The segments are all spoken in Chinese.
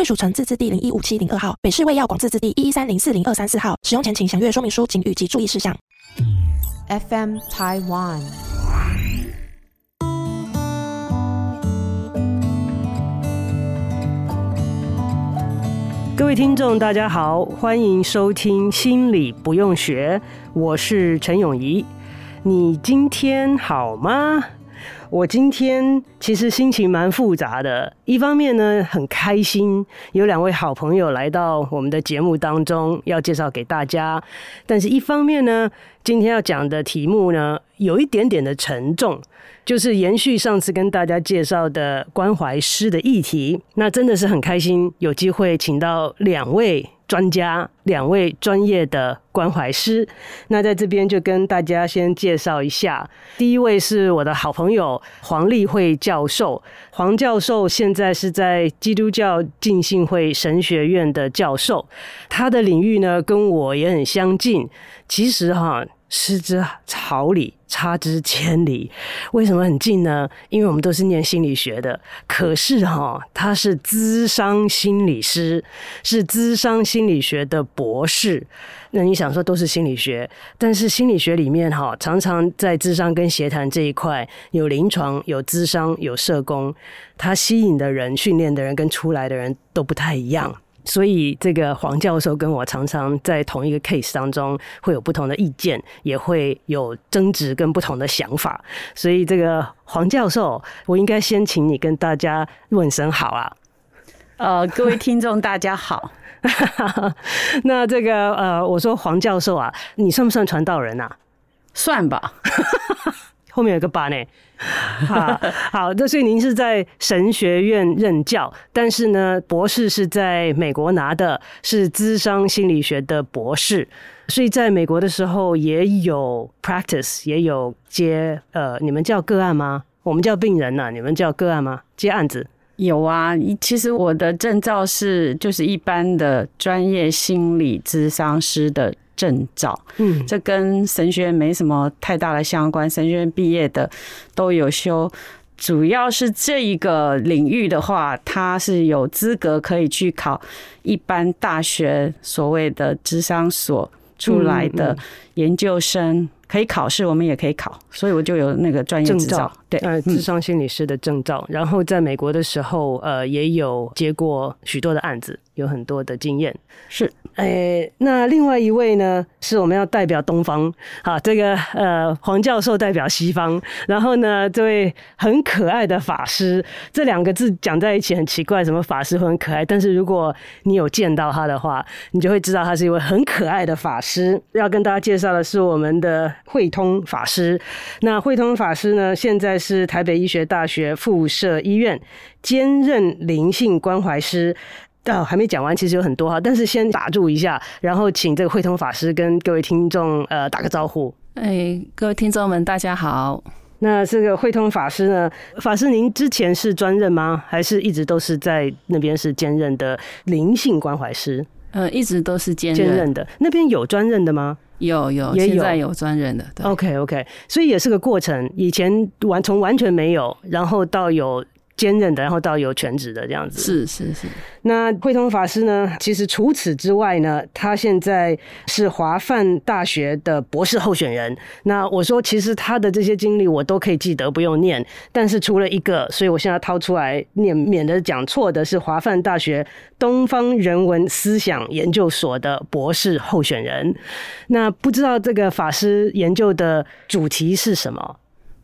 卫署城自治地零一五七零二号，北市卫药广自治地一一三零四零二三四号。使用前请详阅说明书、警语及注意事项。FM Taiwan。各位听众，大家好，欢迎收听《心理不用学》，我是陈永怡。你今天好吗？我今天其实心情蛮复杂的，一方面呢，很开心有两位好朋友来到我们的节目当中，要介绍给大家，但是一方面呢，今天要讲的题目呢，有一点点的沉重，就是延续上次跟大家介绍的关怀师的议题，那真的是很开心有机会请到两位。专家，两位专业的关怀师，那在这边就跟大家先介绍一下。第一位是我的好朋友黄立慧教教授，黄教授现在是在基督教浸信会神学院的教授，他的领域呢跟我也很相近。其实哈。失之毫厘，差之千里。为什么很近呢？因为我们都是念心理学的。可是哈，他是资商心理师，是资商心理学的博士。那你想说都是心理学，但是心理学里面哈，常常在咨商跟协谈这一块，有临床、有咨商、有社工，他吸引的人、训练的人跟出来的人都不太一样。所以，这个黄教授跟我常常在同一个 case 当中会有不同的意见，也会有争执跟不同的想法。所以，这个黄教授，我应该先请你跟大家问声好啊。呃，各位听众，大家好。那这个呃，我说黄教授啊，你算不算传道人啊？算吧。后面有个八呢，好，好，那所以您是在神学院任教，但是呢，博士是在美国拿的，是咨商心理学的博士，所以在美国的时候也有 practice，也有接呃，你们叫个案吗？我们叫病人呐、啊，你们叫个案吗？接案子？有啊，其实我的证照是就是一般的专业心理咨商师的。证照，嗯，这跟神学院没什么太大的相关。神学院毕业的都有修，主要是这一个领域的话，他是有资格可以去考一般大学所谓的智商所出来的研究生，可以考试，我们也可以考，所以我就有那个专业证照，对，呃，智商心理师的证照。然后在美国的时候，呃，也有接过许多的案子，有很多的经验，是。诶、欸，那另外一位呢，是我们要代表东方，好，这个呃黄教授代表西方，然后呢，这位很可爱的法师，这两个字讲在一起很奇怪，什么法师会很可爱，但是如果你有见到他的话，你就会知道他是一位很可爱的法师。要跟大家介绍的是我们的慧通法师，那慧通法师呢，现在是台北医学大学附设医院兼任灵性关怀师。哦，还没讲完，其实有很多哈，但是先打住一下，然后请这个慧通法师跟各位听众呃打个招呼。哎，各位听众们，大家好。那这个慧通法师呢，法师您之前是专任吗？还是一直都是在那边是兼任的灵性关怀师？呃，一直都是兼兼任的。那边有专任的吗？有有，也有现在有专任的。对。OK OK，所以也是个过程。以前完从完全没有，然后到有。兼任的，然后到有全职的这样子。是是是。那慧通法师呢？其实除此之外呢，他现在是华梵大学的博士候选人。那我说，其实他的这些经历我都可以记得，不用念。但是除了一个，所以我现在掏出来念，免得讲错的是华梵大学东方人文思想研究所的博士候选人。那不知道这个法师研究的主题是什么？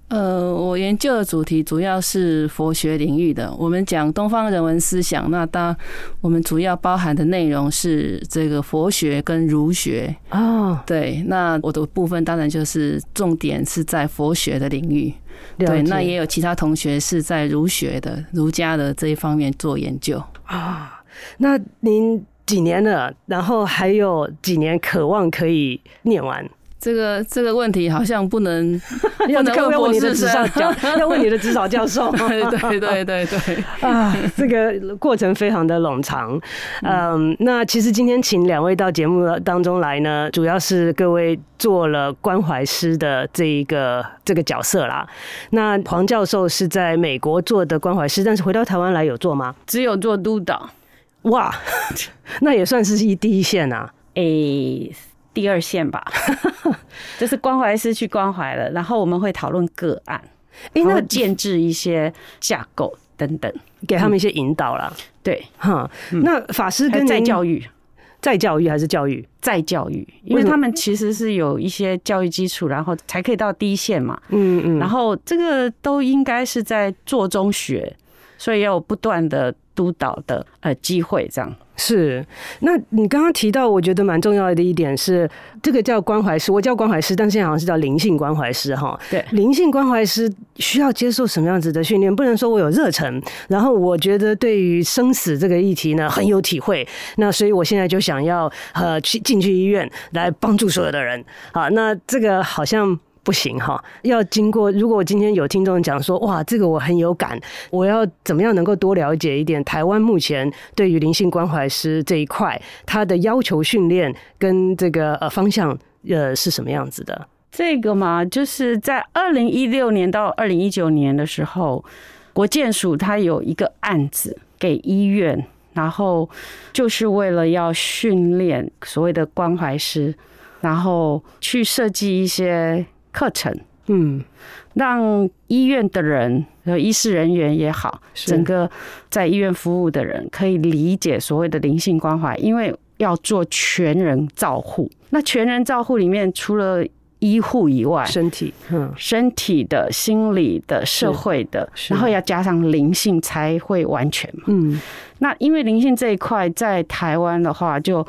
呃，我研究的主题主要是佛学领域的。我们讲东方人文思想，那当我们主要包含的内容是这个佛学跟儒学哦。对，那我的部分当然就是重点是在佛学的领域。对，那也有其他同学是在儒学的儒家的这一方面做研究啊。那您几年了？然后还有几年渴望可以念完？这个这个问题好像不能 要问问你的指导教，要问你的指导教授。对对对对对啊，这个过程非常的冗长。嗯，那其实今天请两位到节目当中来呢，主要是各位做了关怀师的这一个这个角色啦。那黄教授是在美国做的关怀师，但是回到台湾来有做吗？只有做督导。哇，那也算是一第一线啊。诶、欸。第二线吧，就是关怀师去关怀了，然后我们会讨论个案，然后建制一些架构等等，给他们一些引导了。对，哈，那法师跟再教育，再教育还是教育？再教育，因为他们其实是有一些教育基础，然后才可以到第一线嘛。嗯嗯，然后这个都应该是在做中学，所以要有不断的督导的呃机会，这样。是，那你刚刚提到，我觉得蛮重要的一点是，这个叫关怀师，我叫关怀师，但现在好像是叫灵性关怀师哈。对，灵性关怀师需要接受什么样子的训练？不能说我有热忱，然后我觉得对于生死这个议题呢很有体会，那所以我现在就想要呃去进去医院来帮助所有的人。好，那这个好像。不行哈，要经过。如果我今天有听众讲说，哇，这个我很有感，我要怎么样能够多了解一点台湾目前对于灵性关怀师这一块，他的要求训练跟这个呃方向呃是什么样子的？这个嘛，就是在二零一六年到二零一九年的时候，国健署他有一个案子给医院，然后就是为了要训练所谓的关怀师，然后去设计一些。课程，嗯，让医院的人和医师人员也好，整个在医院服务的人可以理解所谓的灵性关怀，因为要做全人照护。那全人照护里面，除了医护以外，身体，嗯，身体的、心理的、社会的，然后要加上灵性才会完全嘛。嗯，那因为灵性这一块在台湾的话，就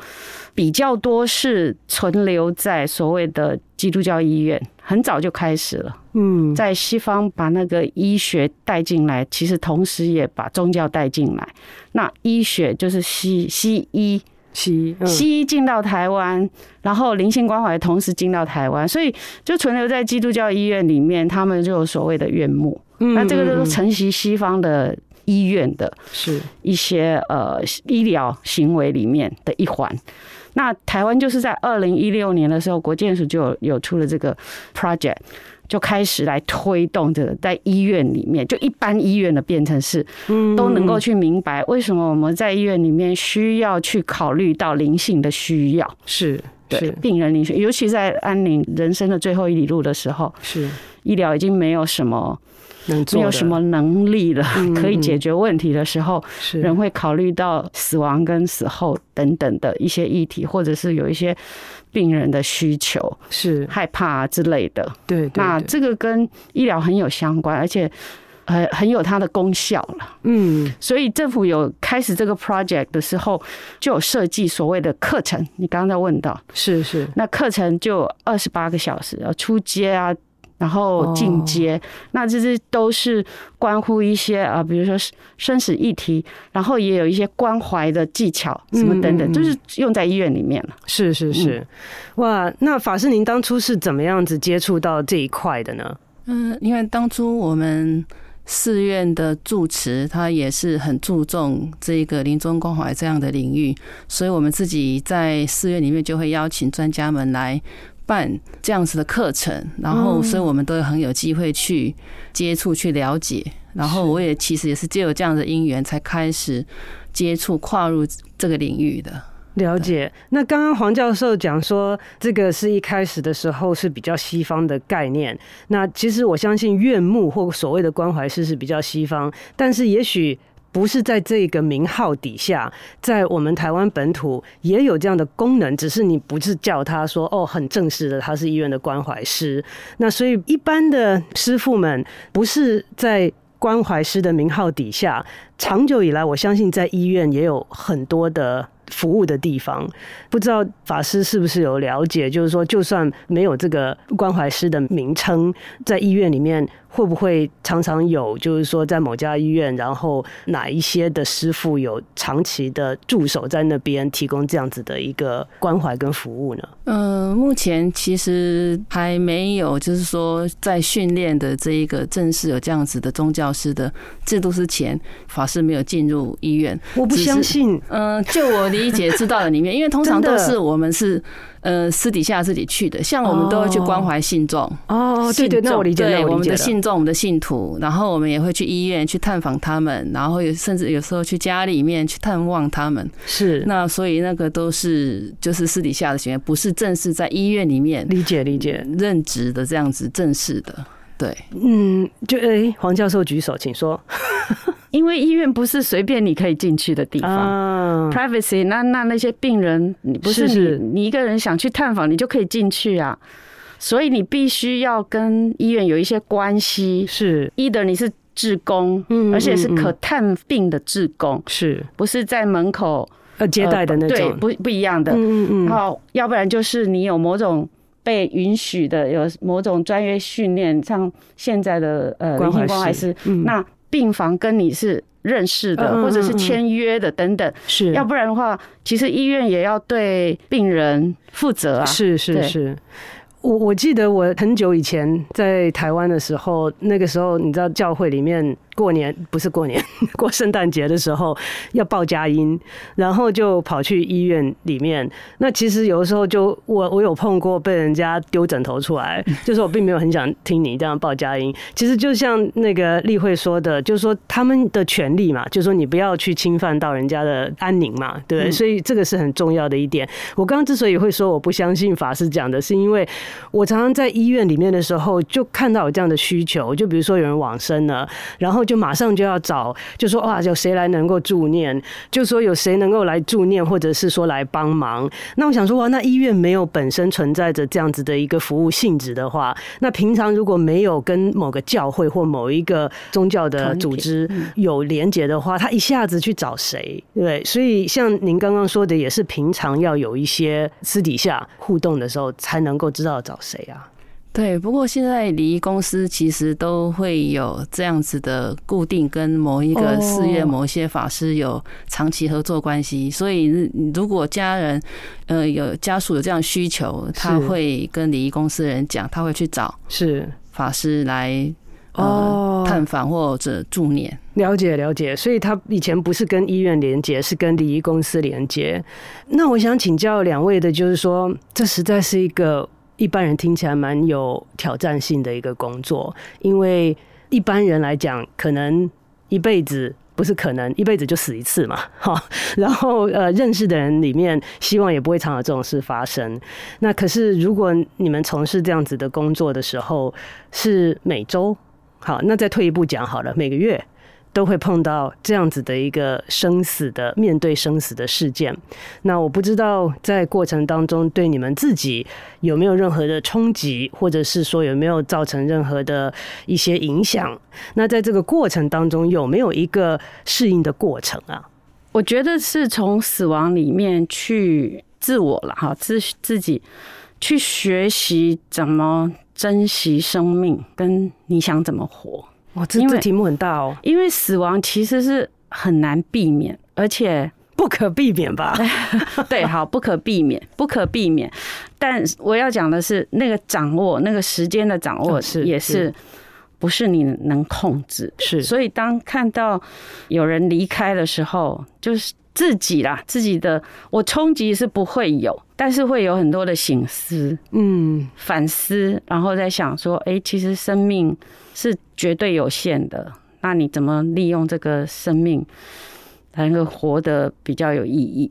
比较多是存留在所谓的基督教医院。很早就开始了，嗯，在西方把那个医学带进来，其实同时也把宗教带进来。那医学就是西西医，西医西医进到台湾，然后灵性关怀同时进到台湾，所以就存留在基督教医院里面，他们就有所谓的院牧。那这个就是承袭西方的医院的，是。一些呃医疗行为里面的一环。那台湾就是在二零一六年的时候，国建署就有有出了这个 project，就开始来推动这个在医院里面，就一般医院的变成是，都能够去明白为什么我们在医院里面需要去考虑到灵性的需要，是对病人灵性，尤其在安宁人生的最后一里路的时候，是。医疗已经没有什么。没有什么能力了，可以解决问题的时候，人会考虑到死亡跟死后等等的一些议题，或者是有一些病人的需求，是害怕之类的。对，那这个跟医疗很有相关，而且很很有它的功效了。嗯，所以政府有开始这个 project 的时候，就有设计所谓的课程。你刚刚在问到，是是，那课程就二十八个小时，要出街啊。然后进阶，哦、那这些都是关乎一些啊，比如说生死议题，然后也有一些关怀的技巧，什么等等，嗯、就是用在医院里面了。是是是，嗯、哇，那法师您当初是怎么样子接触到这一块的呢？嗯，因为当初我们寺院的住持他也是很注重这个临终关怀这样的领域，所以我们自己在寺院里面就会邀请专家们来。办这样子的课程，然后所以我们都很有机会去接触、去了解。然后我也其实也是借有这样的因缘，才开始接触、跨入这个领域的。了解。那刚刚黄教授讲说，这个是一开始的时候是比较西方的概念。那其实我相信院牧或所谓的关怀师是比较西方，但是也许。不是在这个名号底下，在我们台湾本土也有这样的功能，只是你不是叫他说哦，很正式的，他是医院的关怀师。那所以一般的师傅们不是在关怀师的名号底下，长久以来，我相信在医院也有很多的。服务的地方，不知道法师是不是有了解？就是说，就算没有这个关怀师的名称，在医院里面。会不会常常有，就是说，在某家医院，然后哪一些的师傅有长期的驻守在那边，提供这样子的一个关怀跟服务呢？嗯、呃，目前其实还没有，就是说在训练的这一个正式有这样子的宗教师的制度之前，法师没有进入医院。我不相信。嗯、呃，就我理解知道的里面，因为通常都是我们是。呃，私底下自己去的，像我们都会去关怀信众哦，对对，那我理解，对我们的信众、我们的信徒，然后我们也会去医院去探访他们，然后有甚至有时候去家里面去探望他们。是，那所以那个都是就是私底下的行为，不是正式在医院里面理解理解任职的这样子正式的。对，嗯，就哎，黄教授举手，请说。因为医院不是随便你可以进去的地方，privacy。那那那些病人，你不是你你一个人想去探访，你就可以进去啊。所以你必须要跟医院有一些关系，是，either 你是志工，嗯而且是可探病的志工，是不是在门口呃接待的那种？对，不不一样的。嗯嗯。然后，要不然就是你有某种。被允许的有某种专业训练，像现在的呃灵性关怀师，那病房跟你是认识的，或者是签约的等等，是要不然的话，其实医院也要对病人负责啊。是是是。我我记得我很久以前在台湾的时候，那个时候你知道教会里面过年不是过年，过圣诞节的时候要报佳音，然后就跑去医院里面。那其实有的时候就我我有碰过被人家丢枕头出来，就是我并没有很想听你这样报佳音。其实就像那个例会说的，就是说他们的权利嘛，就是说你不要去侵犯到人家的安宁嘛，对。所以这个是很重要的一点。我刚刚之所以会说我不相信法师讲的，是因为。我常常在医院里面的时候，就看到有这样的需求，就比如说有人往生了，然后就马上就要找，就说哇，有谁来能够助念？就说有谁能够来助念，或者是说来帮忙。那我想说哇，那医院没有本身存在着这样子的一个服务性质的话，那平常如果没有跟某个教会或某一个宗教的组织有连结的话，他一下子去找谁？对，所以像您刚刚说的，也是平常要有一些私底下互动的时候，才能够知道。找谁啊？对，不过现在礼仪公司其实都会有这样子的固定，跟某一个寺院、某一些法师有长期合作关系。所以，如果家人呃有家属有这样需求，他会跟礼仪公司的人讲，他会去找是法师来呃探访或者助念。了解了解，所以他以前不是跟医院连接，是跟礼仪公司连接。那我想请教两位的，就是说，这实在是一个。一般人听起来蛮有挑战性的一个工作，因为一般人来讲，可能一辈子不是可能一辈子就死一次嘛，哈。然后呃，认识的人里面，希望也不会常有这种事发生。那可是如果你们从事这样子的工作的时候，是每周，好，那再退一步讲好了，每个月。都会碰到这样子的一个生死的面对生死的事件，那我不知道在过程当中对你们自己有没有任何的冲击，或者是说有没有造成任何的一些影响？那在这个过程当中有没有一个适应的过程啊？我觉得是从死亡里面去自我了哈，自自己去学习怎么珍惜生命，跟你想怎么活。哇，这这题目很大哦，因为死亡其实是很难避免，而且不可避免吧？对，好，不可避免，不可避免。但我要讲的是，那个掌握，那个时间的掌握是也是不是你能控制？是，所以当看到有人离开的时候，就是自己啦，自己的我冲击是不会有，但是会有很多的醒思，嗯，反思，然后在想说，哎，其实生命。是绝对有限的，那你怎么利用这个生命，才能够活得比较有意义？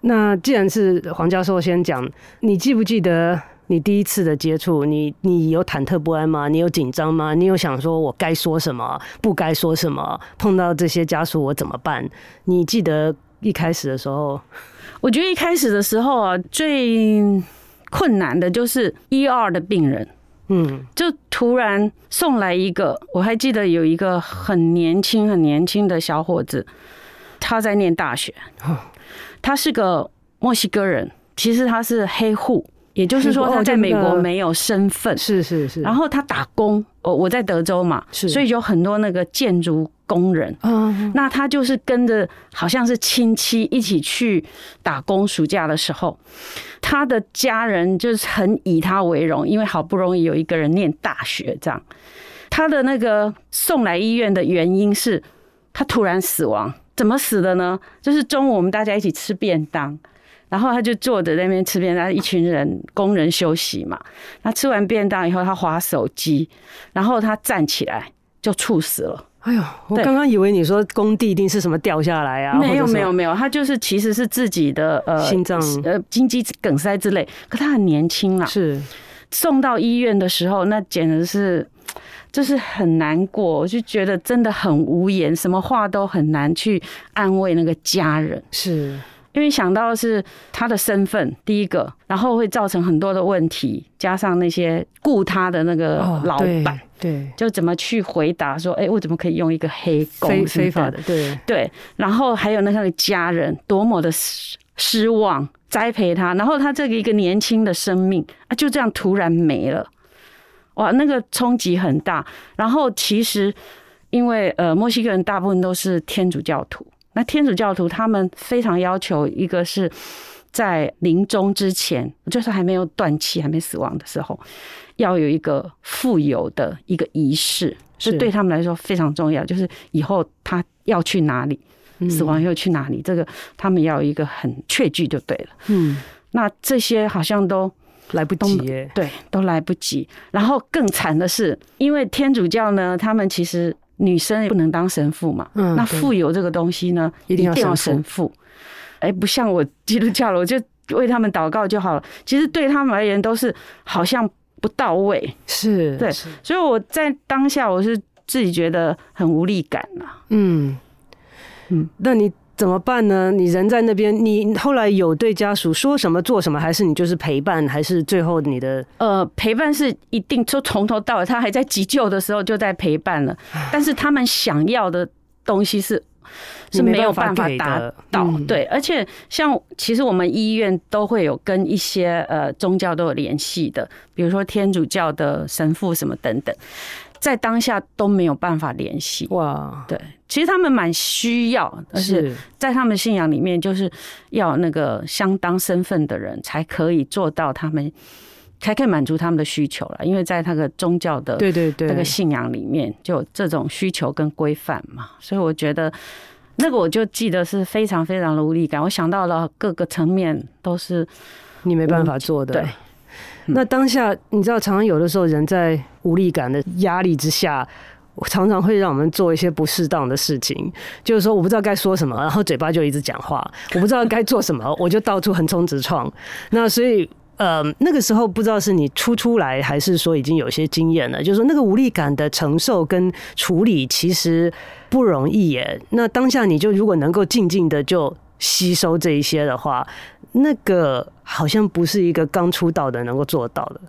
那既然是黄教授先讲，你记不记得你第一次的接触，你你有忐忑不安吗？你有紧张吗？你有想说我该说什么，不该说什么？碰到这些家属我怎么办？你记得一开始的时候，我觉得一开始的时候啊，最困难的就是 ER 的病人，嗯，就突然送来一个，我还记得有一个很年轻、很年轻的小伙子，他在念大学，他是个墨西哥人，其实他是黑户。也就是说，他在美国没有身份，是是是。然后他打工，我我在德州嘛，所以有很多那个建筑工人。嗯，那他就是跟着好像是亲戚一起去打工。暑假的时候，他的家人就是很以他为荣，因为好不容易有一个人念大学这样。他的那个送来医院的原因是，他突然死亡。怎么死的呢？就是中午我们大家一起吃便当。然后他就坐在那边吃便当，一群人工人休息嘛。他吃完便当以后，他划手机，然后他站起来就猝死了。哎呦，我刚刚以为你说工地一定是什么掉下来啊？没有没有没有，他就是其实是自己的呃心脏呃心肌梗塞之类。可他很年轻啊，是送到医院的时候，那简直是就是很难过，我就觉得真的很无言，什么话都很难去安慰那个家人。是。因为想到的是他的身份，第一个，然后会造成很多的问题，加上那些雇他的那个老板，哦，对，就怎么去回答说，哎，我怎么可以用一个黑工非非法的？对对，然后还有那个家人多么的失失望，栽培他，然后他这个一个年轻的生命啊，就这样突然没了，哇，那个冲击很大。然后其实因为呃，墨西哥人大部分都是天主教徒。那天主教徒他们非常要求，一个是在临终之前，就是还没有断气、还没死亡的时候，要有一个富有的一个仪式，是对他们来说非常重要。就是以后他要去哪里，死亡又去哪里，这个他们要有一个很确据就对了。嗯，那这些好像都来不及耶，对，都来不及。然后更惨的是，因为天主教呢，他们其实。女生也不能当神父嘛？嗯，那富有这个东西呢，一定要神父。哎，不像我基督教了，我就为他们祷告就好了。其实对他们而言都是好像不到位，是对。所以我在当下我是自己觉得很无力感啊。嗯嗯，那你？怎么办呢？你人在那边，你后来有对家属说什么、做什么，还是你就是陪伴，还是最后你的？呃，陪伴是一定，就从头到尾，他还在急救的时候就在陪伴了。但是他们想要的东西是是没有办法达到，对。而且像其实我们医院都会有跟一些呃宗教都有联系的，比如说天主教的神父什么等等。在当下都没有办法联系哇，对，其实他们蛮需要，但是在他们信仰里面，就是要那个相当身份的人才可以做到，他们才可以满足他们的需求了。因为在那个宗教的对对对那个信仰里面，就这种需求跟规范嘛，所以我觉得那个我就记得是非常非常的无力感。我想到了各个层面都是你没办法做的，对。那当下，你知道，常常有的时候，人在无力感的压力之下，我常常会让我们做一些不适当的事情。就是说，我不知道该说什么，然后嘴巴就一直讲话；我不知道该做什么，我就到处横冲直撞。那所以，呃，那个时候不知道是你初出来，还是说已经有些经验了。就是说，那个无力感的承受跟处理其实不容易耶。那当下，你就如果能够静静的就吸收这一些的话。那个好像不是一个刚出道的能够做到的。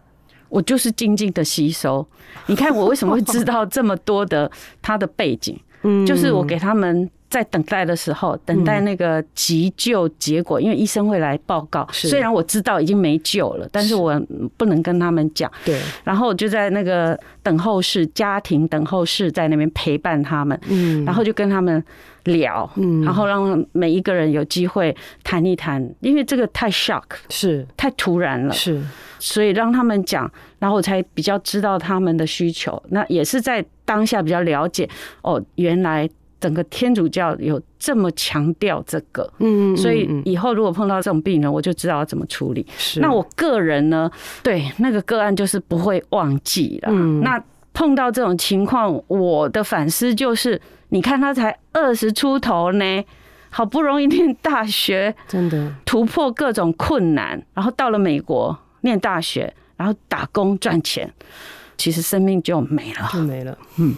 我就是静静的吸收。你看我为什么会知道这么多的他的背景？嗯，就是我给他们在等待的时候，等待那个急救结果，因为医生会来报告。虽然我知道已经没救了，但是我不能跟他们讲。对。然后我就在那个等候室，家庭等候室，在那边陪伴他们。嗯。然后就跟他们。聊，嗯，然后让每一个人有机会谈一谈，因为这个太 shock，是太突然了，是，所以让他们讲，然后我才比较知道他们的需求。那也是在当下比较了解，哦，原来整个天主教有这么强调这个，嗯，所以以后如果碰到这种病人，我就知道要怎么处理。是，那我个人呢，对那个个案就是不会忘记了。嗯，那碰到这种情况，我的反思就是。你看他才二十出头呢，好不容易念大学，真的突破各种困难，然后到了美国念大学，然后打工赚钱，其实生命就没了，就没了。嗯，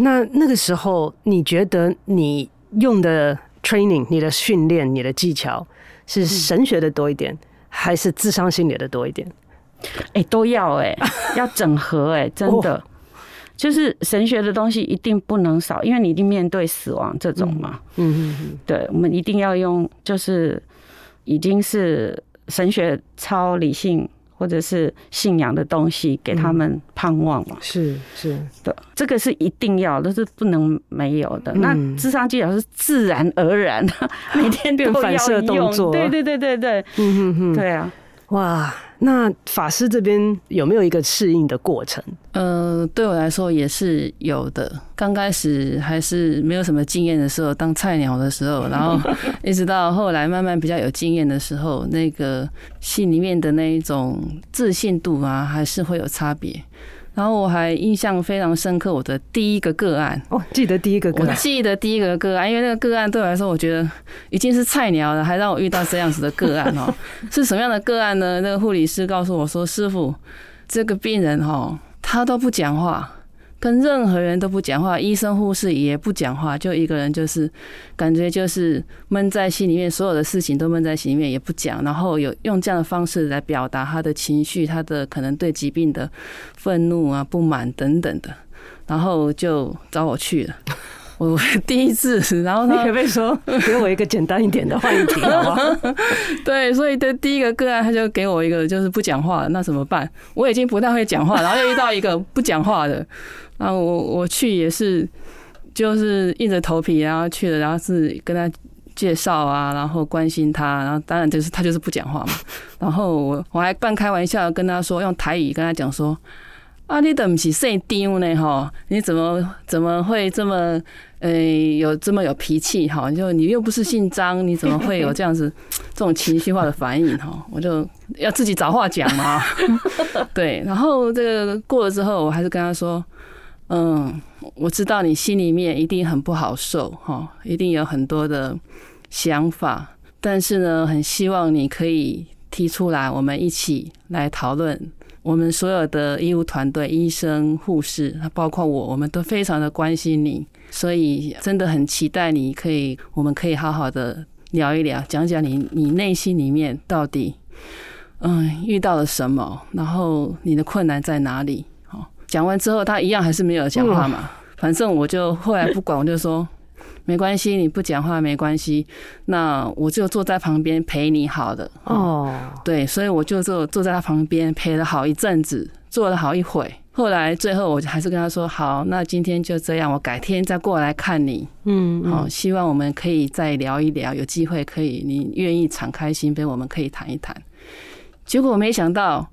那那个时候，你觉得你用的 training、你的训练、你的技巧是神学的多一点，还是智商心理的多一点？哎，都要哎，要整合哎，真的，就是神学的东西一定不能少，因为你一定面对死亡这种嘛。嗯嗯嗯，对，我们一定要用，就是已经是神学超理性或者是信仰的东西给他们盼望嘛。是是的，这个是一定要，的是不能没有的。那智商技巧是自然而然，每天都要用。反射动作。对对对对对，嗯嗯嗯，对啊。哇，那法师这边有没有一个适应的过程？呃，对我来说也是有的。刚开始还是没有什么经验的时候，当菜鸟的时候，然后一直到后来慢慢比较有经验的时候，那个心里面的那一种自信度啊，还是会有差别。然后我还印象非常深刻，我的第一个个案哦，记得第一个个案，我记得第一个个案，因为那个个案对我来说，我觉得已经是菜鸟了，还让我遇到这样子的个案哦，是什么样的个案呢？那个护理师告诉我说：“师傅，这个病人哈，他都不讲话。”跟任何人都不讲话，医生护士也不讲话，就一个人，就是感觉就是闷在心里面，所有的事情都闷在心里面，也不讲，然后有用这样的方式来表达他的情绪，他的可能对疾病的愤怒啊、不满等等的，然后就找我去了。我 第一次，然后他你可不可以说给我一个简单一点的话题好吗？对，所以的第一个个案，他就给我一个就是不讲话，那怎么办？我已经不太会讲话，然后又遇到一个不讲话的。然后我我去也是，就是硬着头皮然后去了，然后是跟他介绍啊，然后关心他，然后当然就是他就是不讲话嘛。然后我我还半开玩笑跟他说，用台语跟他讲说：“啊，你怎么是姓丁呢？哈，你怎么怎么会这么呃有这么有脾气？哈，就你又不是姓张，你怎么会有这样子 这种情绪化的反应？哈，我就要自己找话讲嘛。对，然后这个过了之后，我还是跟他说。”嗯，我知道你心里面一定很不好受哈，一定有很多的想法，但是呢，很希望你可以提出来，我们一起来讨论。我们所有的医务团队、医生、护士，包括我，我们都非常的关心你，所以真的很期待你可以，我们可以好好的聊一聊，讲讲你你内心里面到底嗯遇到了什么，然后你的困难在哪里。讲完之后，他一样还是没有讲话嘛。反正我就后来不管，我就说没关系，你不讲话没关系，那我就坐在旁边陪你好的。哦，对，所以我就坐坐在他旁边陪了好一阵子，坐了好一会。后来最后我还是跟他说：“好，那今天就这样，我改天再过来看你。”嗯，好，希望我们可以再聊一聊，有机会可以，你愿意敞开心扉，我们可以谈一谈。结果我没想到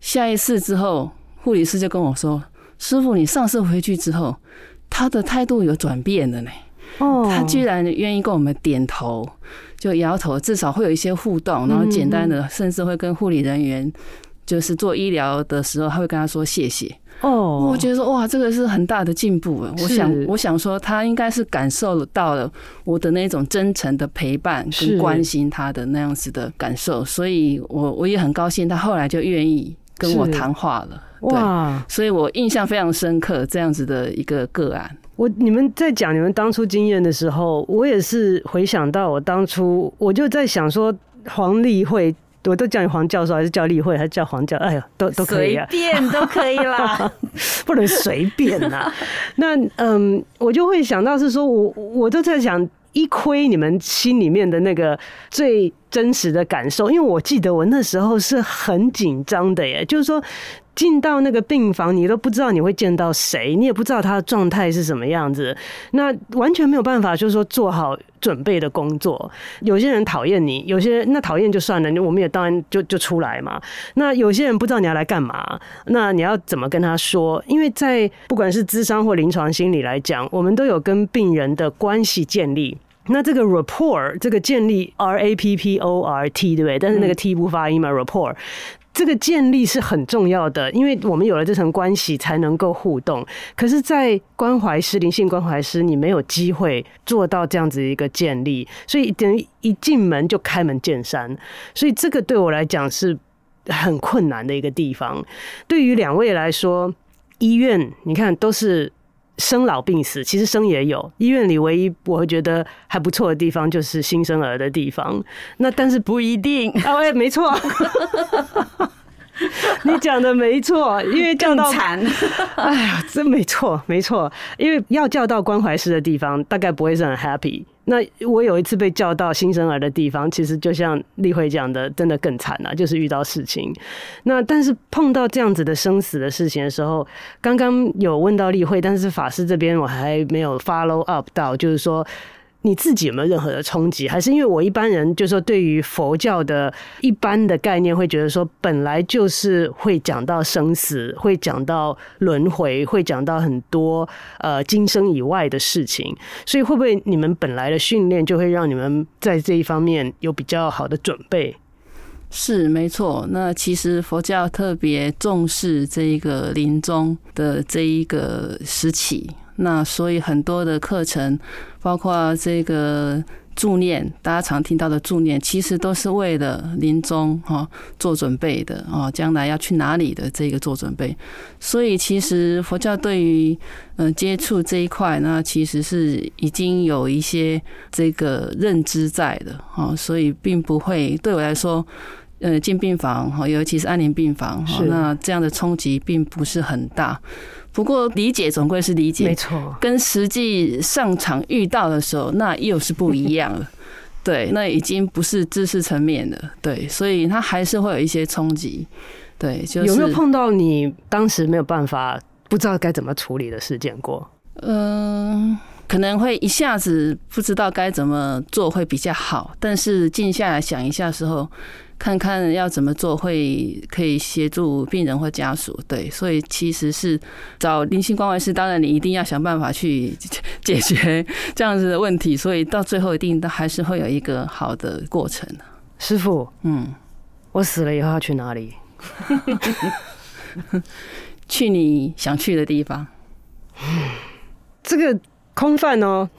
下一次之后。护理师就跟我说：“师傅，你上次回去之后，他的态度有转变了呢。哦，他居然愿意跟我们点头，就摇头，至少会有一些互动，然后简单的，甚至会跟护理人员，就是做医疗的时候，他会跟他说谢谢。哦，我觉得说哇，这个是很大的进步。我想，我想说，他应该是感受到了我的那种真诚的陪伴跟关心他的那样子的感受，所以我我也很高兴，他后来就愿意跟我谈话了。”哇！所以我印象非常深刻，这样子的一个个案。我你们在讲你们当初经验的时候，我也是回想到我当初，我就在想说，黄立慧，我都叫你黄教授，还是叫立会，还是叫黄教？哎呀，都都可以啊，随便都可以啦，不能随便呐。那嗯，我就会想到是说，我我都在想，一窥你们心里面的那个最真实的感受，因为我记得我那时候是很紧张的耶，就是说。进到那个病房，你都不知道你会见到谁，你也不知道他的状态是什么样子，那完全没有办法，就是说做好准备的工作。有些人讨厌你，有些那讨厌就算了，我们也当然就就出来嘛。那有些人不知道你要来干嘛，那你要怎么跟他说？因为在不管是咨商或临床心理来讲，我们都有跟病人的关系建立。那这个 rapport 这个建立 R A P P O R T 对不对？但是那个 T 不发音嘛，rapport。这个建立是很重要的，因为我们有了这层关系，才能够互动。可是，在关怀师、灵性关怀师，你没有机会做到这样子一个建立，所以等于一进门就开门见山。所以，这个对我来讲是很困难的一个地方。对于两位来说，医院你看都是。生老病死，其实生也有。医院里唯一我会觉得还不错的地方，就是新生儿的地方。那但是不一定。啊，哎，没错，你讲的没错，因为叫到惨。哎呀，真没错，没错，因为要叫到关怀师的地方，大概不会是很 happy。那我有一次被叫到新生儿的地方，其实就像立慧讲的，真的更惨了，就是遇到事情。那但是碰到这样子的生死的事情的时候，刚刚有问到立慧，但是法师这边我还没有 follow up 到，就是说。你自己有没有任何的冲击？还是因为我一般人就说，对于佛教的一般的概念，会觉得说本来就是会讲到生死，会讲到轮回，会讲到很多呃今生以外的事情。所以会不会你们本来的训练就会让你们在这一方面有比较好的准备？是没错。那其实佛教特别重视这一个临终的这一个时期。那所以很多的课程，包括这个助念，大家常听到的助念，其实都是为了临终哈做准备的哦，将来要去哪里的这个做准备。所以其实佛教对于嗯接触这一块，那其实是已经有一些这个认知在的哦，所以并不会对我来说，呃进病房哈，尤其是安宁病房哈，那这样的冲击并不是很大。不过理解总归是理解，没错，跟实际上场遇到的时候，那又是不一样了。对，那已经不是知识层面了。对，所以它还是会有一些冲击。对，就是有没有碰到你当时没有办法、不知道该怎么处理的事件过？嗯，可能会一下子不知道该怎么做会比较好，但是静下来想一下的时候。看看要怎么做会可以协助病人或家属，对，所以其实是找灵性关怀师，当然你一定要想办法去解决这样子的问题，所以到最后一定都还是会有一个好的过程。师傅，嗯，我死了以后要去哪里？去你想去的地方。这个空泛哦。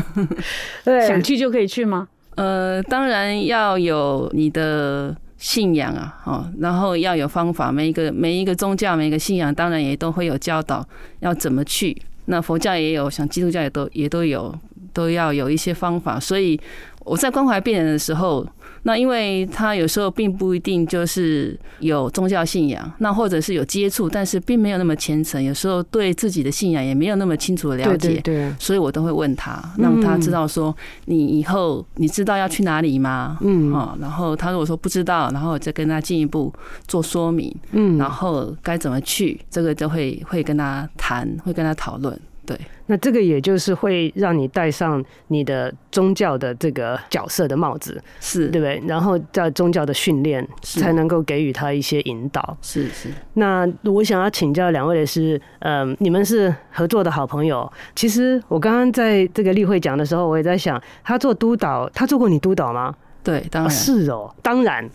对，想去就可以去吗？呃，当然要有你的信仰啊，哦，然后要有方法。每一个每一个宗教，每一个信仰，当然也都会有教导要怎么去。那佛教也有，像基督教也都也都有，都要有一些方法。所以我在关怀病人的时候。那因为他有时候并不一定就是有宗教信仰，那或者是有接触，但是并没有那么虔诚，有时候对自己的信仰也没有那么清楚的了解，对，所以我都会问他，让他知道说，你以后你知道要去哪里吗？嗯，啊，然后他如果说不知道，然后再跟他进一步做说明，嗯，然后该怎么去，这个就会会跟他谈，会跟他讨论。对，那这个也就是会让你戴上你的宗教的这个角色的帽子，是对不对？然后在宗教的训练才能够给予他一些引导。是是。那我想要请教两位的是，嗯，你们是合作的好朋友。其实我刚刚在这个例会讲的时候，我也在想，他做督导，他做过你督导吗？对，当然。是哦，当然。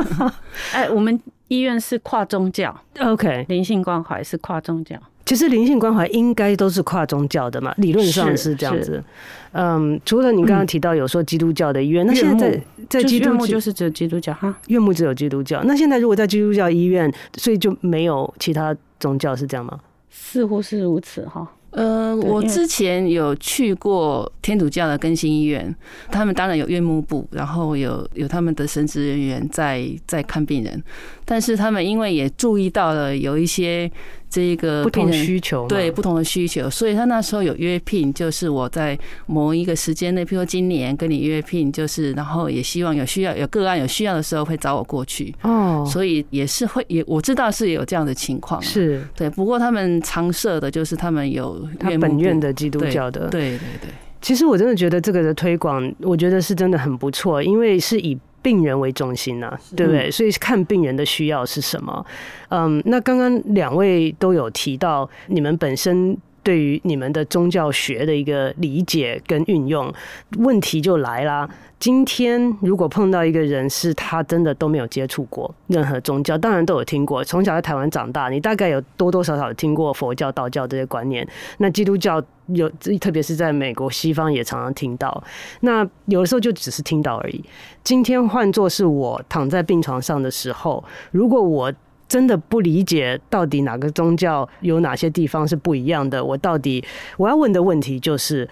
哎，我们医院是跨宗教，OK，灵性关怀是跨宗教。其实灵性关怀应该都是跨宗教的嘛，理论上是这样子。嗯，除了你刚刚提到有说基督教的医院，那现在在在基督就是只有基督教哈，院牧只有基督教。那现在如果在基督教医院，所以就没有其他宗教是这样吗？似乎是如此哈。呃，我之前有去过天主教的更新医院，他们当然有院牧部，然后有有他们的神职人员在在看病人，但是他们因为也注意到了有一些。这一个不同的需求，对不同的需求，所以他那时候有约聘，就是我在某一个时间内，譬如说今年跟你约聘，就是然后也希望有需要有个案有需要的时候会找我过去哦，所以也是会也我知道是有这样的情况，是对。不过他们常设的就是他们有他本院的基督教的，对对对。其实我真的觉得这个的推广，我觉得是真的很不错，因为是以。病人为中心呐，对不对？所以看病人的需要是什么？嗯，那刚刚两位都有提到，你们本身对于你们的宗教学的一个理解跟运用，问题就来啦。今天如果碰到一个人，是他真的都没有接触过任何宗教，当然都有听过，从小在台湾长大，你大概有多多少少听过佛教、道教这些观念。那基督教有，特别是在美国西方也常常听到。那有的时候就只是听到而已。今天换作是我躺在病床上的时候，如果我真的不理解到底哪个宗教有哪些地方是不一样的，我到底我要问的问题就是：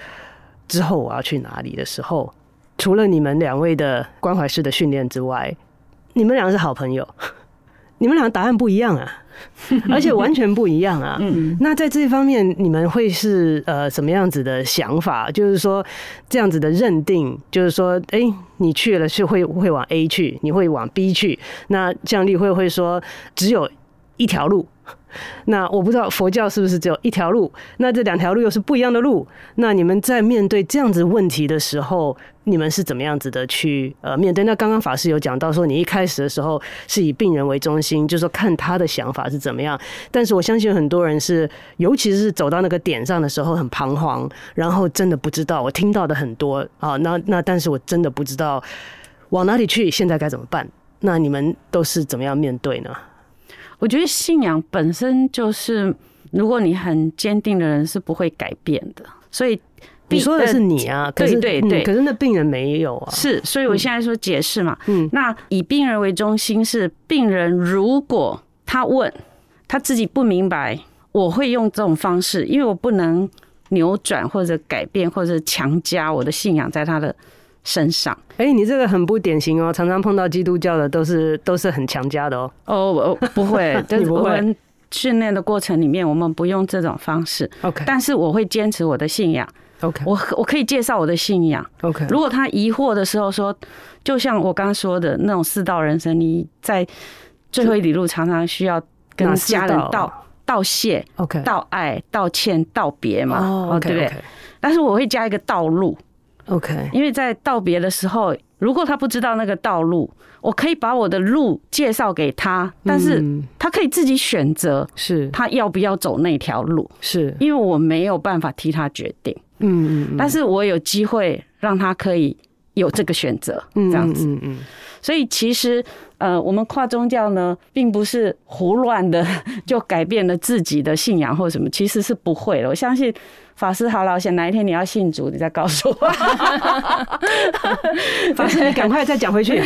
之后我要去哪里的时候，除了你们两位的关怀式的训练之外，你们两个是好朋友，你们两个答案不一样啊。而且完全不一样啊！嗯，那在这一方面，你们会是呃什么样子的想法？就是说这样子的认定，就是说，哎，你去了是会会往 A 去，你会往 B 去。那像例会会说，只有一条路。那我不知道佛教是不是只有一条路？那这两条路又是不一样的路。那你们在面对这样子问题的时候，你们是怎么样子的去呃面对？那刚刚法师有讲到说，你一开始的时候是以病人为中心，就是说看他的想法是怎么样。但是我相信很多人是，尤其是走到那个点上的时候很彷徨，然后真的不知道。我听到的很多啊，那那但是我真的不知道往哪里去，现在该怎么办？那你们都是怎么样面对呢？我觉得信仰本身就是，如果你很坚定的人是不会改变的。所以你说的是你啊，可是对对对，可是那病人没有啊。是，所以我现在说解释嘛。嗯，那以病人为中心是病人，如果他问他自己不明白，我会用这种方式，因为我不能扭转或者改变或者强加我的信仰在他的身上。哎，你这个很不典型哦，常常碰到基督教的都是都是很强加的哦。哦，我不会，你不会。训练的过程里面，我们不用这种方式。OK，但是我会坚持我的信仰。OK，我我可以介绍我的信仰。OK，如果他疑惑的时候说，就像我刚刚说的那种四道人生，你在最后一里路常常需要跟家人道道谢，OK，道爱、道歉、道别嘛，哦，okay, 对不对？Okay. 但是我会加一个道路。OK，因为在道别的时候，如果他不知道那个道路，我可以把我的路介绍给他，但是他可以自己选择，是。他要不要走那条路，是。因为我没有办法替他决定，嗯嗯，但是我有机会让他可以有这个选择，这样子，嗯嗯，所以其实呃，我们跨宗教呢，并不是胡乱的 就改变了自己的信仰或什么，其实是不会的，我相信。法师好老想，哪一天你要信主，你再告诉我。法师，你赶快再讲回去。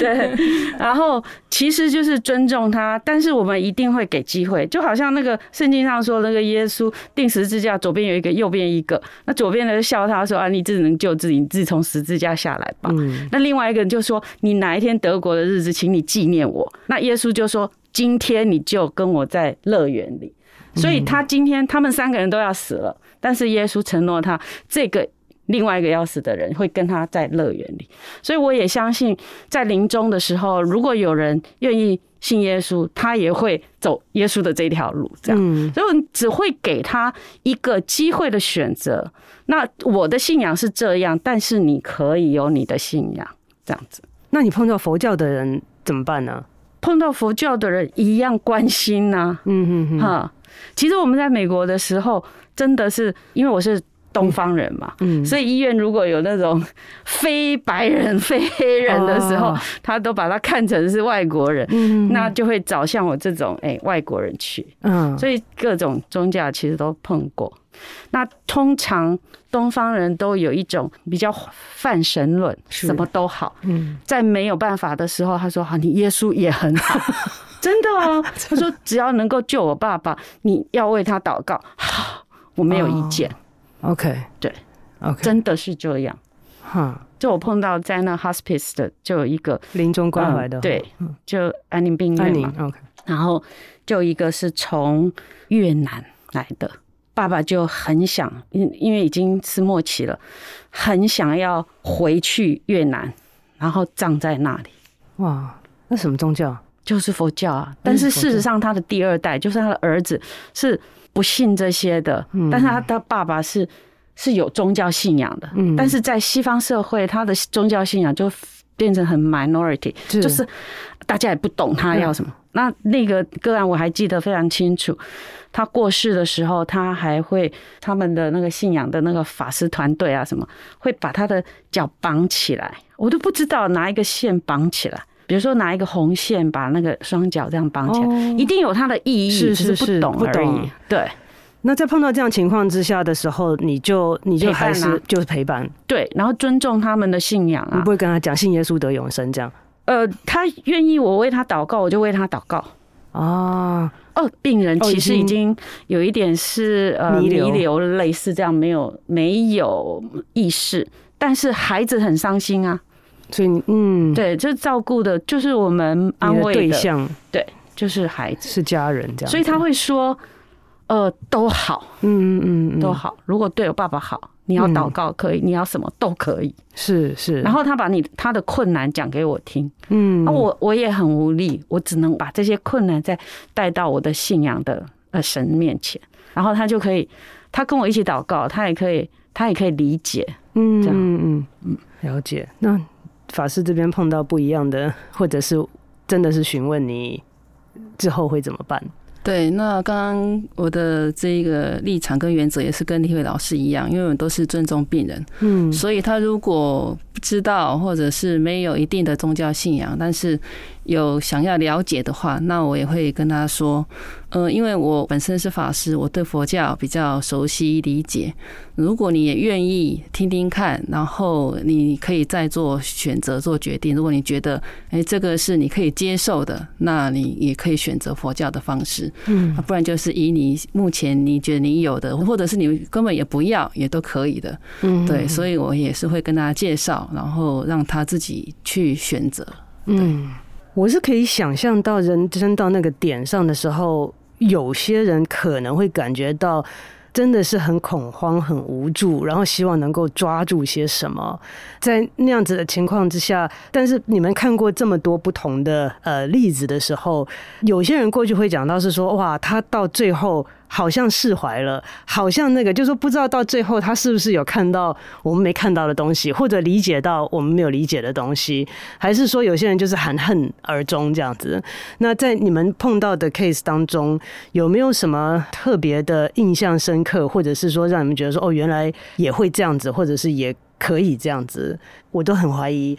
对，然后其实就是尊重他，但是我们一定会给机会，就好像那个圣经上说，那个耶稣定十字架，左边有一个，右边一个。那左边的就笑他说：“啊，你自己能救自己，你自己从十字架下来吧。”那另外一个人就说：“你哪一天德国的日子，请你纪念我。”那耶稣就说：“今天你就跟我在乐园里。”所以他今天他们三个人都要死了，但是耶稣承诺他这个另外一个要死的人会跟他在乐园里。所以我也相信，在临终的时候，如果有人愿意信耶稣，他也会走耶稣的这条路。这样，所以我只会给他一个机会的选择。那我的信仰是这样，但是你可以有你的信仰，这样子。那你碰到佛教的人怎么办呢？碰到佛教的人一样关心呐。嗯嗯嗯，哈。其实我们在美国的时候，真的是因为我是东方人嘛，嗯，所以医院如果有那种非白人、非黑人的时候，他都把他看成是外国人，嗯，那就会找像我这种哎外国人去，嗯，所以各种宗教其实都碰过。那通常东方人都有一种比较泛神论，什么都好，嗯，在没有办法的时候，他说好，你耶稣也很好。真的啊，他说只要能够救我爸爸，你要为他祷告，好，我没有意见。OK，对，OK，真的是这样。哈，就我碰到在那 hospice 的，就有一个临终关怀的，对，就安宁病院嘛。OK，然后就一个是从越南来的，爸爸就很想，因因为已经是末期了，很想要回去越南，然后葬在那里。哇，那什么宗教？就是佛教啊，但是事实上他的第二代就是他的儿子是不信这些的，但是他的爸爸是是有宗教信仰的，嗯但是在西方社会，他的宗教信仰就变成很 minority，就是大家也不懂他要什么。那那个个案我还记得非常清楚，他过世的时候，他还会他们的那个信仰的那个法师团队啊什么，会把他的脚绑起来，我都不知道拿一个线绑起来。比如说拿一个红线把那个双脚这样绑起来，一定有它的意义，只是不懂而已。对，那在碰到这样情况之下的时候，你就你就还是就是陪伴，对，然后尊重他们的信仰啊，你不会跟他讲信耶稣得永生这样。呃，他愿意我为他祷告，我就为他祷告。啊，哦，病人其实已经有一点是呃弥留，类似这样，没有没有意识，但是孩子很伤心啊。所以嗯，对，就照顾的，就是我们安慰的对象，对，就是孩子，是家人这样。所以他会说，呃，都好，嗯嗯嗯，都好。如果对我爸爸好，你要祷告可以，你要什么都可以，是是。然后他把你他的困难讲给我听，嗯，那我我也很无力，我只能把这些困难再带到我的信仰的呃神面前，然后他就可以，他跟我一起祷告，他也可以，他也可以理解，嗯这样。嗯嗯，了解。那。法师这边碰到不一样的，或者是真的是询问你之后会怎么办？对，那刚刚我的这个立场跟原则也是跟李慧老师一样，因为我们都是尊重病人，嗯，所以他如果不知道或者是没有一定的宗教信仰，但是有想要了解的话，那我也会跟他说，呃，因为我本身是法师，我对佛教比较熟悉理解。如果你也愿意听听看，然后你可以再做选择、做决定。如果你觉得，哎，这个是你可以接受的，那你也可以选择佛教的方式。嗯，不然就是以你目前你觉得你有的，或者是你根本也不要，也都可以的。嗯，对，所以我也是会跟大家介绍，然后让他自己去选择。嗯，我是可以想象到人生到那个点上的时候，有些人可能会感觉到。真的是很恐慌、很无助，然后希望能够抓住些什么，在那样子的情况之下，但是你们看过这么多不同的呃例子的时候，有些人过去会讲到是说，哇，他到最后。好像释怀了，好像那个就是说，不知道到最后他是不是有看到我们没看到的东西，或者理解到我们没有理解的东西，还是说有些人就是含恨而终这样子？那在你们碰到的 case 当中，有没有什么特别的印象深刻，或者是说让你们觉得说哦，原来也会这样子，或者是也可以这样子？我都很怀疑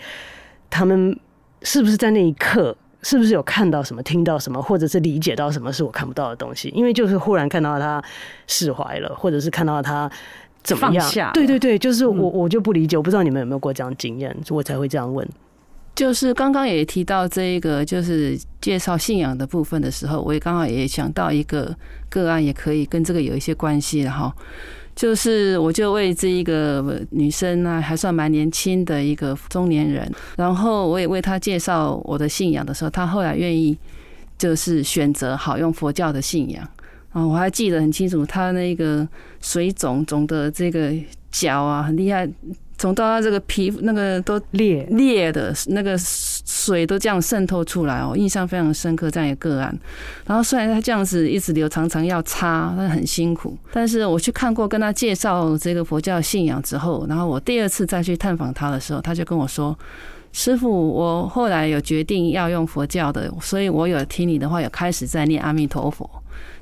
他们是不是在那一刻。是不是有看到什么、听到什么，或者是理解到什么是我看不到的东西？因为就是忽然看到他释怀了，或者是看到他怎么样？放下。对对对，就是我我就不理解，我不知道你们有没有过这样经验，所以我才会这样问。就是刚刚也提到这一个，就是介绍信仰的部分的时候，我也刚好也想到一个个案，也可以跟这个有一些关系的哈。就是，我就为这一个女生呢，还算蛮年轻的一个中年人，然后我也为她介绍我的信仰的时候，她后来愿意就是选择好用佛教的信仰。啊，我还记得很清楚，她那个水肿肿的这个脚啊，很厉害。从到他这个皮肤那个都裂裂的，那个水都这样渗透出来哦，印象非常深刻这样一个个案。然后虽然他这样子一直流，常常要擦，但很辛苦。但是我去看过，跟他介绍这个佛教信仰之后，然后我第二次再去探访他的时候，他就跟我说：“师傅，我后来有决定要用佛教的，所以我有听你的话，有开始在念阿弥陀佛。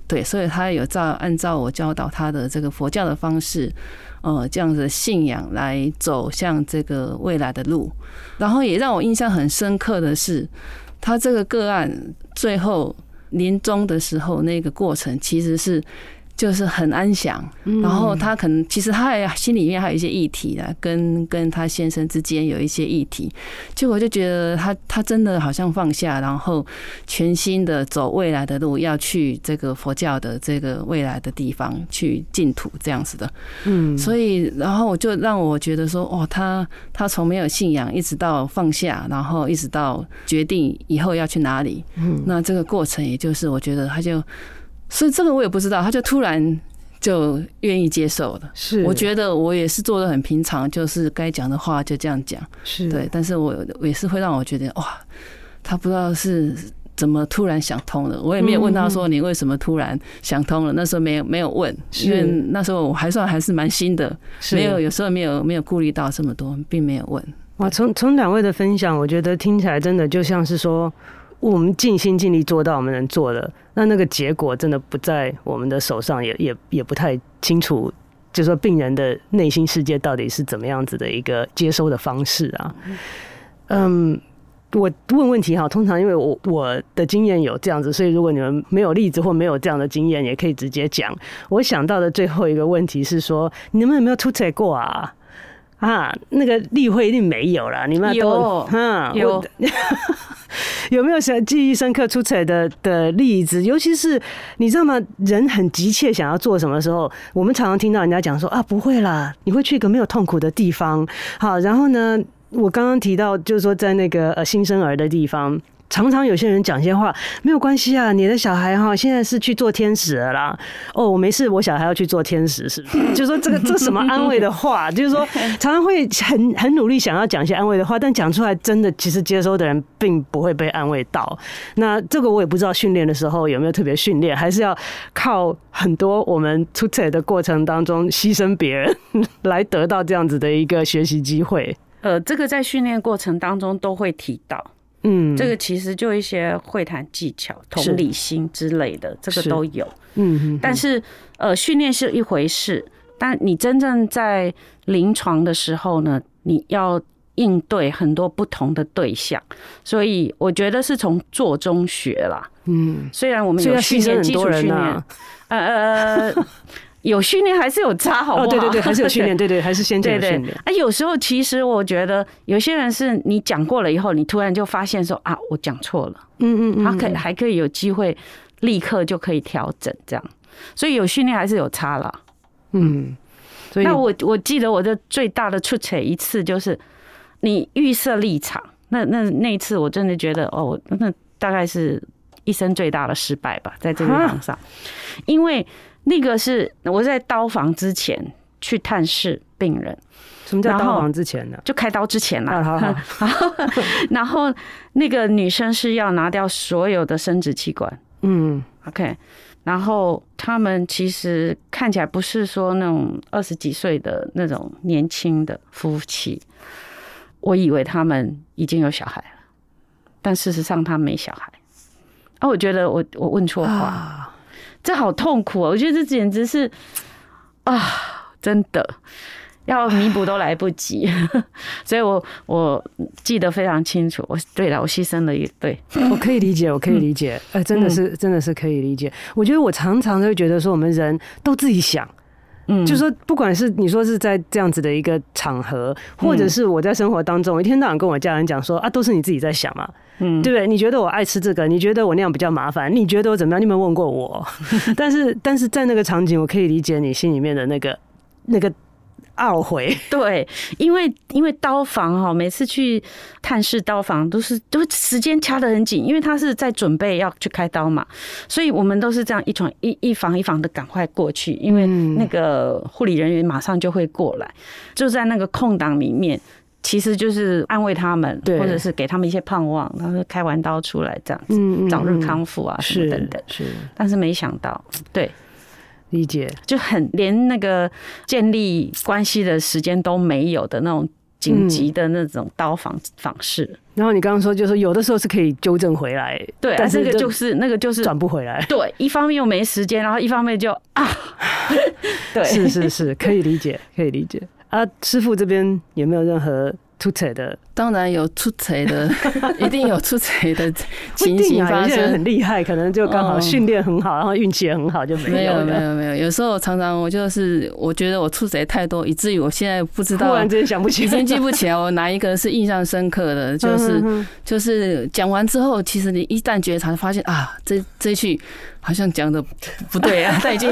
对，所以他有照按照我教导他的这个佛教的方式。”呃，这样子的信仰来走向这个未来的路，然后也让我印象很深刻的是，他这个个案最后临终的时候，那个过程其实是。就是很安详，然后他可能其实他还心里面还有一些议题啊，跟跟他先生之间有一些议题，结果就觉得他他真的好像放下，然后全心的走未来的路，要去这个佛教的这个未来的地方去净土这样子的，嗯，所以然后我就让我觉得说，哦，他他从没有信仰一直到放下，然后一直到决定以后要去哪里，嗯，那这个过程也就是我觉得他就。所以这个我也不知道，他就突然就愿意接受了。是，我觉得我也是做的很平常，就是该讲的话就这样讲。是对，但是我也是会让我觉得哇，他不知道是怎么突然想通了。我也没有问他说，你为什么突然想通了，那时候没有没有问，因为那时候我还算还是蛮新的，没有有时候没有没有顾虑到这么多，并没有问。哇，从从两位的分享，我觉得听起来真的就像是说。我们尽心尽力做到我们能做的，那那个结果真的不在我们的手上，也也也不太清楚，就是说病人的内心世界到底是怎么样子的一个接收的方式啊。嗯，我问问题哈，通常因为我我的经验有这样子，所以如果你们没有例子或没有这样的经验，也可以直接讲。我想到的最后一个问题是说，你们有没有出差过啊？啊，那个例会一定没有了，你们都有嗯有我 有没有想记忆深刻出彩的的例子？尤其是你知道吗？人很急切想要做什么时候，我们常常听到人家讲说啊，不会啦，你会去一个没有痛苦的地方。好，然后呢，我刚刚提到就是说在那个呃新生儿的地方。常常有些人讲些话，没有关系啊，你的小孩哈现在是去做天使了啦。哦，我没事，我小孩要去做天使，是不是？就是说这个这什么安慰的话？就是说 常常会很很努力想要讲一些安慰的话，但讲出来真的其实接收的人并不会被安慰到。那这个我也不知道训练的时候有没有特别训练，还是要靠很多我们出彩的过程当中牺牲别人来得到这样子的一个学习机会。呃，这个在训练过程当中都会提到。嗯，这个其实就一些会谈技巧、同理心之类的，这个都有。嗯，但是呃，训练是一回事，但你真正在临床的时候呢，你要应对很多不同的对象，所以我觉得是从做中学啦。嗯，虽然我们有训练基础训练，呃呃。有训练还是有差，好不好？哦，对对对，还是有训练，对对，还是先进的训练。啊，有时候其实我觉得有些人是你讲过了以后，你突然就发现说啊，我讲错了。嗯嗯嗯，他可以还可以有机会立刻就可以调整这样，所以有训练还是有差了。嗯，所以那我我记得我的最大的出彩一次就是你预设立场，那那那一次我真的觉得哦，那大概是一生最大的失败吧，在这个场上，因为。那个是我在刀房之前去探视病人，什么叫刀房之前呢？就开刀之前啦。好好，然后那个女生是要拿掉所有的生殖器官。嗯，OK。然后他们其实看起来不是说那种二十几岁的那种年轻的夫妻，我以为他们已经有小孩了，但事实上他没小孩。啊，我觉得我我问错话。这好痛苦啊！我觉得这简直是啊，真的要弥补都来不及，所以我我记得非常清楚。我对了，我牺牲了一对，我可以理解，我可以理解，哎，真的是真的是可以理解。我觉得我常常都会觉得说，我们人都自己想。嗯，就是说，不管是你说是在这样子的一个场合，或者是我在生活当中，我一天到晚跟我家人讲说啊，都是你自己在想嘛，嗯，对不对？你觉得我爱吃这个，你觉得我那样比较麻烦，你觉得我怎么样？你有没有问过我？但是，但是在那个场景，我可以理解你心里面的那个那个。懊悔，对，因为因为刀房哈，每次去探视刀房都是都时间掐得很紧，因为他是在准备要去开刀嘛，所以我们都是这样一床一一房一房的赶快过去，因为那个护理人员马上就会过来，就在那个空档里面，其实就是安慰他们，或者是给他们一些盼望，他说开完刀出来这样子，早日康复啊什么等等，是，但是没想到，对。理解，就很连那个建立关系的时间都没有的那种紧急的那种刀房访视。然后你刚刚说，就是有的时候是可以纠正回来，对，但是那个就是那个就是转不回来。对，一方面又没时间，然后一方面就啊，对，是是 是，可以理解，可以理解。啊，师傅这边有没有任何？出彩的，当然有出彩的，一定有出彩的情形发生。有些人很厉害，可能就刚好训练很好，然后运气也很好，就没有。没有没有没有，有时候常常我就是我觉得我出彩太多，以至于我现在不知道，突然之间想不起来，已经记不起来我哪一个是印象深刻的，就是就是讲完之后，其实你一旦觉察，发现啊，这这一句。好像讲的不对啊，但已经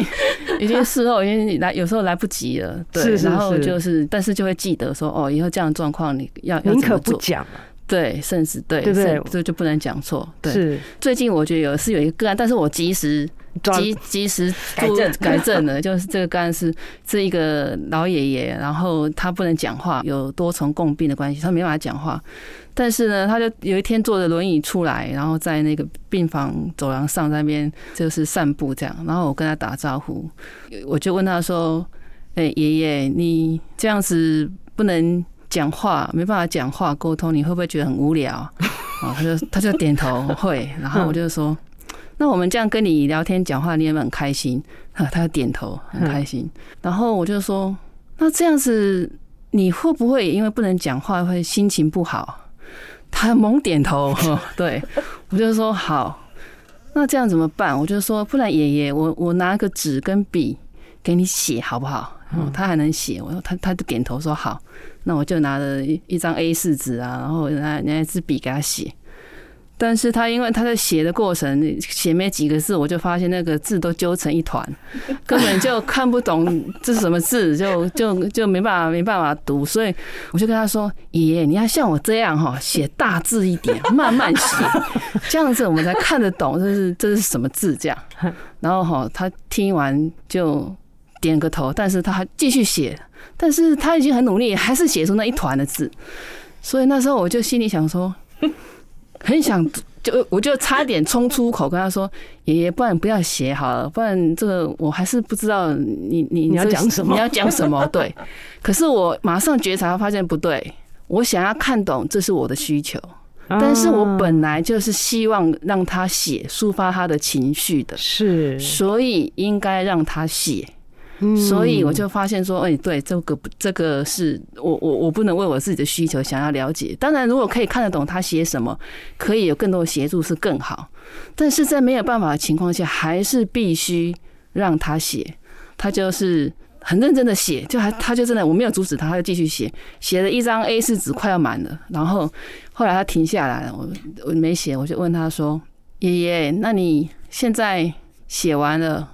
已经事后已经来，有时候来不及了。对，然后就是，但是就会记得说，哦，以后这样状况你要要宁可不讲。对，甚至对，对不对？这就不能讲错。对，是最近我觉得有是有一个个案，但是我及时及及时改正改正了，就是这个个案是是一个老爷爷，然后他不能讲话，有多重共病的关系，他没办法讲话。但是呢，他就有一天坐着轮椅出来，然后在那个病房走廊上那边就是散步这样。然后我跟他打招呼，我就问他说：“哎，爷爷，你这样子不能讲话，没办法讲话沟通，你会不会觉得很无聊？”啊，他就他就点头会。然后我就说：“那我们这样跟你聊天讲话，你有没有很开心？”啊，他就点头很开心。然后我就说：“那这样子你会不会因为不能讲话会心情不好？”他猛点头，对，我就说好，那这样怎么办？我就说，不然爷爷，我我拿个纸跟笔给你写好不好？嗯，他还能写，我说他他就点头说好，那我就拿了一一张 A 四纸啊，然后拿拿一支笔给他写。但是他因为他在写的过程写没几个字，我就发现那个字都揪成一团，根本就看不懂这是什么字，就就就没办法没办法读，所以我就跟他说：“爷爷，你要像我这样哈，写大字一点，慢慢写，这样子我们才看得懂这是这是什么字。”这样，然后哈，他听完就点个头，但是他还继续写，但是他已经很努力，还是写出那一团的字，所以那时候我就心里想说。很想就我就差点冲出口跟他说：“爷爷，不然不要写好了，不然这个我还是不知道你你你要讲什么，你要讲什么？” 对，可是我马上觉察发现不对，我想要看懂这是我的需求，但是我本来就是希望让他写抒发他的情绪的，是，所以应该让他写。所以我就发现说，哎，对，这个这个是我我我不能为我自己的需求想要了解。当然，如果可以看得懂他写什么，可以有更多的协助是更好。但是在没有办法的情况下，还是必须让他写。他就是很认真的写，就还他就真的我没有阻止他，他就继续写，写了一张 A 四纸快要满了。然后后来他停下来了，我我没写，我就问他说：“爷爷，那你现在写完了？”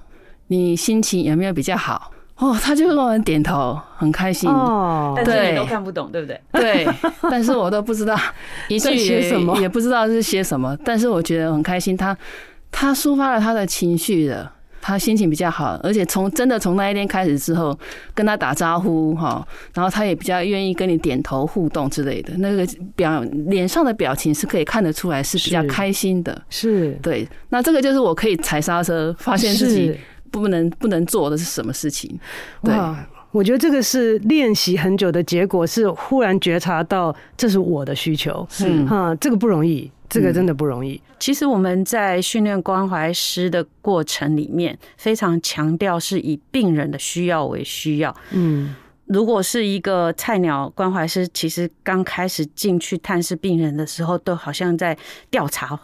你心情有没有比较好？哦，他就跟我们点头，很开心。哦，但是你都看不懂，对不对？对，但是我都不知道一句写什么，也不知道是写什么。但是我觉得很开心，他他抒发了他的情绪了，他心情比较好，而且从真的从那一天开始之后，跟他打招呼哈，然后他也比较愿意跟你点头互动之类的，那个表脸上的表情是可以看得出来是比较开心的。是，对，那这个就是我可以踩刹车，发现自己。不能不能做的是什么事情？对，我觉得这个是练习很久的结果，是忽然觉察到这是我的需求，是哈，这个不容易，这个真的不容易。其实我们在训练关怀师的过程里面，非常强调是以病人的需要为需要，嗯。如果是一个菜鸟关怀师，其实刚开始进去探视病人的时候，都好像在调查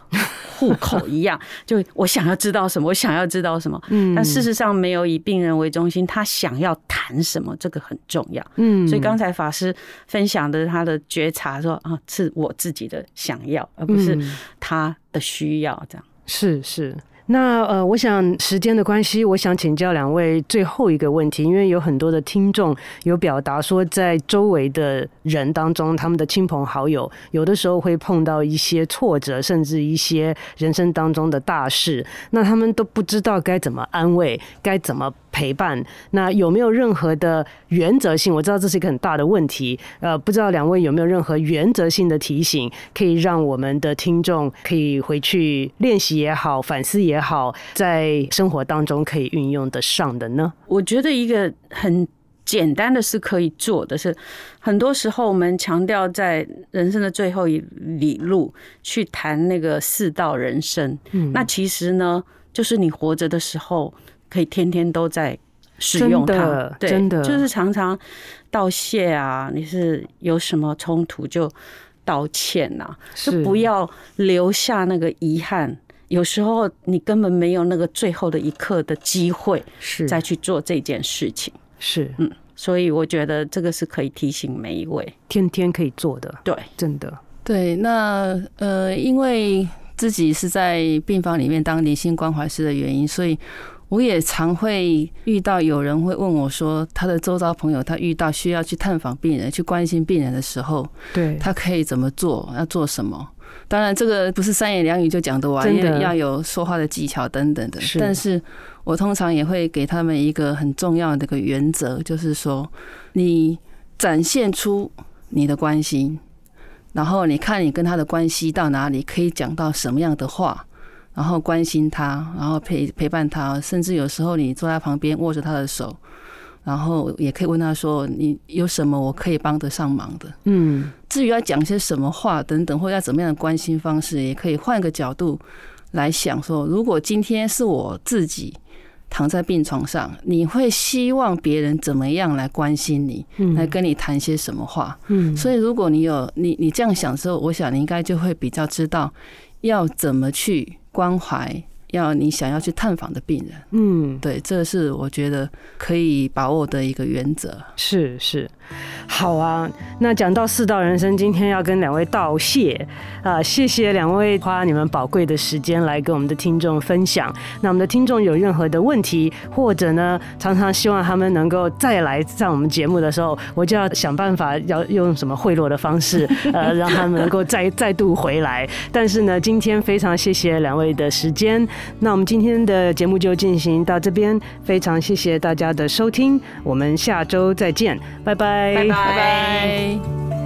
户口一样，就我想要知道什么，我想要知道什么。嗯，但事实上没有以病人为中心，他想要谈什么，这个很重要。嗯，所以刚才法师分享的他的觉察说啊，是我自己的想要，而不是他的需要，这样。是是。那呃，我想时间的关系，我想请教两位最后一个问题，因为有很多的听众有表达说，在周围的人当中，他们的亲朋好友有的时候会碰到一些挫折，甚至一些人生当中的大事，那他们都不知道该怎么安慰，该怎么陪伴。那有没有任何的原则性？我知道这是一个很大的问题，呃，不知道两位有没有任何原则性的提醒，可以让我们的听众可以回去练习也好，反思也好，在生活当中可以运用得上的呢？我觉得一个很简单的是可以做的是，很多时候我们强调在人生的最后一里路去谈那个四道人生，嗯，那其实呢，就是你活着的时候。可以天天都在使用它，对，真的就是常常道谢啊，你是有什么冲突就道歉呐，就不要留下那个遗憾。有时候你根本没有那个最后的一刻的机会，是再去做这件事情。是，嗯，所以我觉得这个是可以提醒每一位，天天可以做的。对，真的。对，那呃，因为自己是在病房里面当灵性关怀师的原因，所以。我也常会遇到有人会问我说，他的周遭朋友，他遇到需要去探访病人、去关心病人的时候，对，他可以怎么做？要做什么？当然，这个不是三言两语就讲得完，因为要有说话的技巧等等的。但是我通常也会给他们一个很重要的一个原则，就是说，你展现出你的关心，然后你看你跟他的关系到哪里，可以讲到什么样的话。然后关心他，然后陪陪伴他，甚至有时候你坐在旁边握着他的手，然后也可以问他说：“你有什么我可以帮得上忙的？”嗯，至于要讲些什么话等等，或者要怎么样的关心方式，也可以换个角度来想说：如果今天是我自己。躺在病床上，你会希望别人怎么样来关心你，来跟你谈些什么话？嗯，所以如果你有你你这样想之后，我想你应该就会比较知道要怎么去关怀。要你想要去探访的病人，嗯，对，这是我觉得可以把握的一个原则。是是，好啊。那讲到四道人生，今天要跟两位道谢啊，谢谢两位花你们宝贵的时间来跟我们的听众分享。那我们的听众有任何的问题，或者呢，常常希望他们能够再来上我们节目的时候，我就要想办法要用什么贿赂的方式，呃，让他们能够再再度回来。但是呢，今天非常谢谢两位的时间。那我们今天的节目就进行到这边，非常谢谢大家的收听，我们下周再见，拜拜，拜拜。